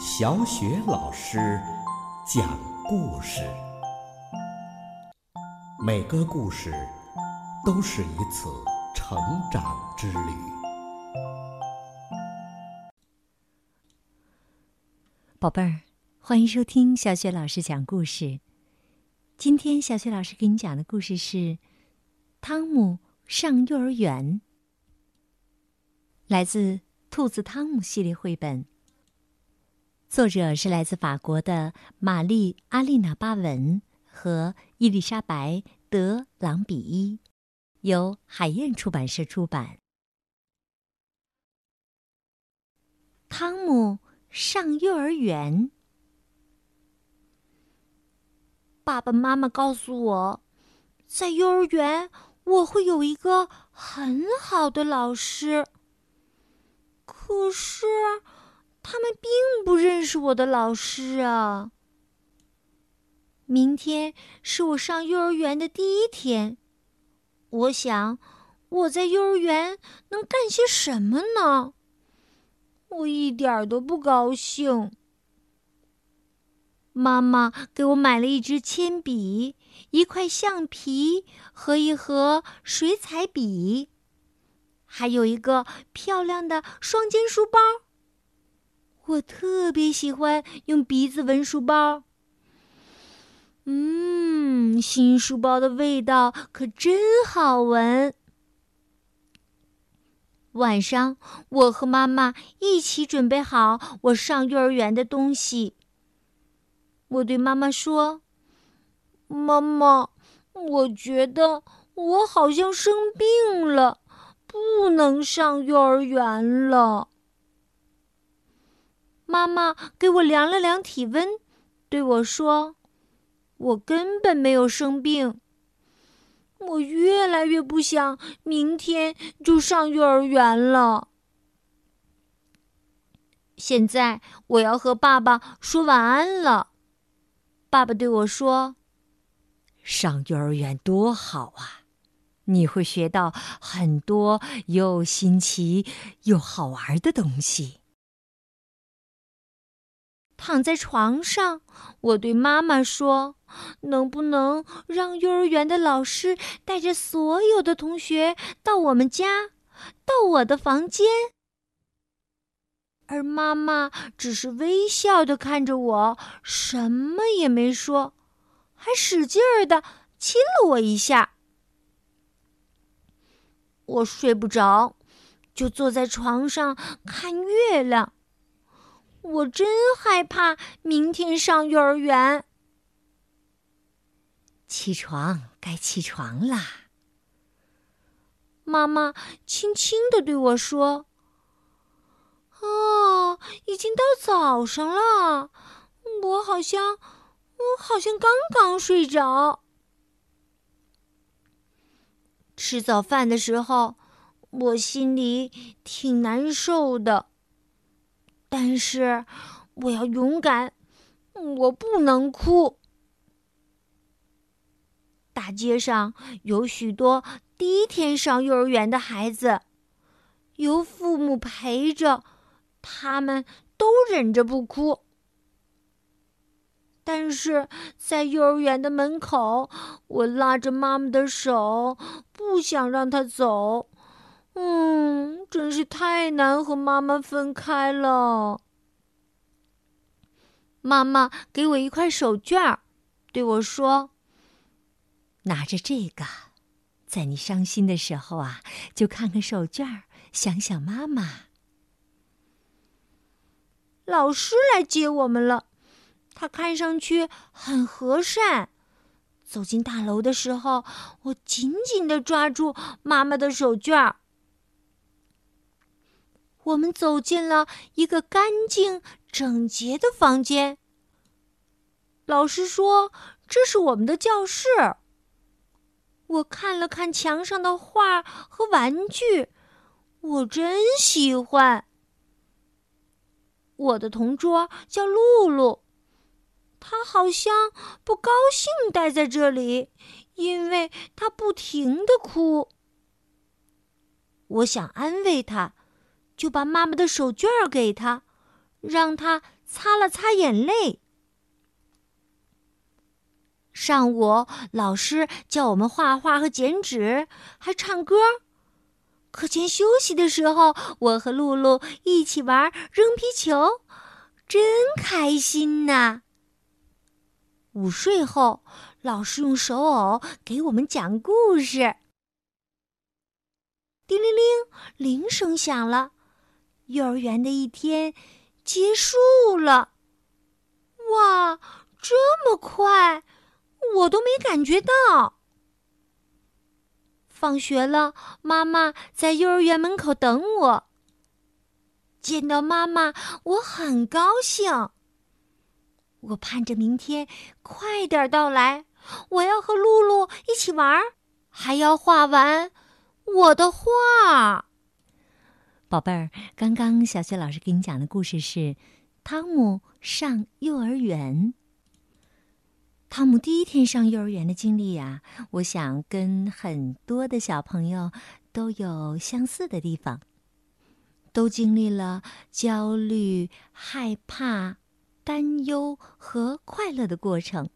小雪老师讲故事，每个故事都是一次成长之旅。宝贝儿，欢迎收听小雪老师讲故事。今天小雪老师给你讲的故事是《汤姆上幼儿园》，来自《兔子汤姆》系列绘本。作者是来自法国的玛丽·阿丽娜·巴文和伊丽莎白·德朗比伊，由海燕出版社出版。汤姆上幼儿园。爸爸妈妈告诉我，在幼儿园我会有一个很好的老师。可是。他们并不认识我的老师啊！明天是我上幼儿园的第一天，我想我在幼儿园能干些什么呢？我一点都不高兴。妈妈给我买了一支铅笔、一块橡皮和一盒水彩笔，还有一个漂亮的双肩书包。我特别喜欢用鼻子闻书包。嗯，新书包的味道可真好闻。晚上，我和妈妈一起准备好我上幼儿园的东西。我对妈妈说：“妈妈，我觉得我好像生病了，不能上幼儿园了。”妈妈给我量了量体温，对我说：“我根本没有生病。”我越来越不想明天就上幼儿园了。现在我要和爸爸说晚安了。爸爸对我说：“上幼儿园多好啊！你会学到很多又新奇又好玩的东西。”躺在床上，我对妈妈说：“能不能让幼儿园的老师带着所有的同学到我们家，到我的房间？”而妈妈只是微笑的看着我，什么也没说，还使劲儿的亲了我一下。我睡不着，就坐在床上看月亮。我真害怕明天上幼儿园。起床，该起床啦！妈妈轻轻的对我说：“哦，已经到早上了，我好像，我好像刚刚睡着。”吃早饭的时候，我心里挺难受的。但是，我要勇敢，我不能哭。大街上有许多第一天上幼儿园的孩子，有父母陪着，他们都忍着不哭。但是在幼儿园的门口，我拉着妈妈的手，不想让她走。嗯，真是太难和妈妈分开了。妈妈给我一块手绢对我说：“拿着这个，在你伤心的时候啊，就看看手绢想想妈妈。”老师来接我们了，他看上去很和善。走进大楼的时候，我紧紧的抓住妈妈的手绢儿我们走进了一个干净整洁的房间。老师说：“这是我们的教室。”我看了看墙上的画和玩具，我真喜欢。我的同桌叫露露，她好像不高兴待在这里，因为她不停的哭。我想安慰她。就把妈妈的手绢给他，让他擦了擦眼泪。上午，老师叫我们画画和剪纸，还唱歌。课间休息的时候，我和露露一起玩扔皮球，真开心呐！午睡后，老师用手偶给我们讲故事。叮铃铃，铃声响了，幼儿园的一天结束了。哇，这么快！我都没感觉到。放学了，妈妈在幼儿园门口等我。见到妈妈，我很高兴。我盼着明天快点到来，我要和露露一起玩，还要画完我的画。宝贝儿，刚刚小雪老师给你讲的故事是《汤姆上幼儿园》。汤姆第一天上幼儿园的经历呀，我想跟很多的小朋友都有相似的地方，都经历了焦虑、害怕、担忧和快乐的过程。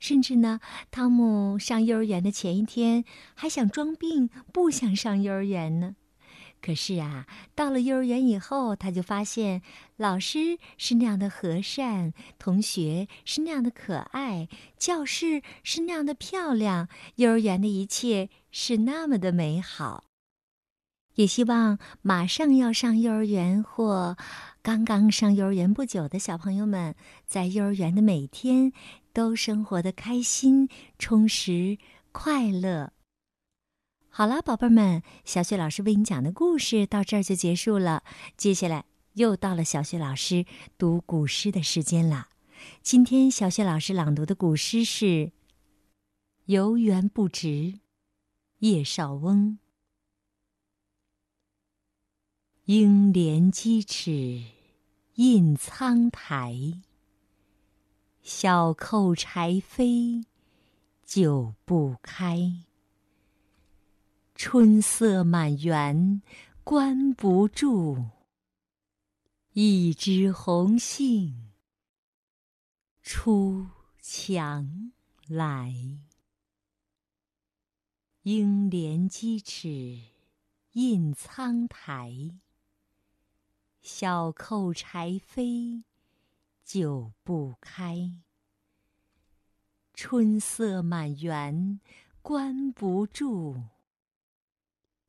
甚至呢，汤姆上幼儿园的前一天还想装病，不想上幼儿园呢。可是啊，到了幼儿园以后，他就发现老师是那样的和善，同学是那样的可爱，教室是那样的漂亮，幼儿园的一切是那么的美好。也希望马上要上幼儿园或刚刚上幼儿园不久的小朋友们，在幼儿园的每天都生活的开心、充实、快乐。好了，宝贝儿们，小雪老师为你讲的故事到这儿就结束了。接下来又到了小雪老师读古诗的时间了。今天小雪老师朗读的古诗是《游园不值》，叶绍翁。应怜屐齿印苍苔，小扣柴扉久不开。春色满园关不住，一枝红杏出墙来。应怜屐齿印苍苔，小扣柴扉久不开。春色满园关不住。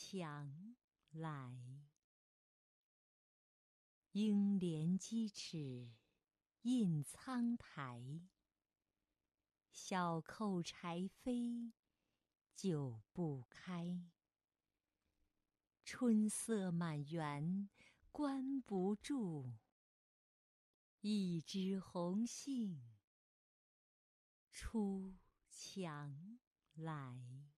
墙来，应怜屐齿印苍苔。小扣柴扉久不开。春色满园关不住，一枝红杏出墙来。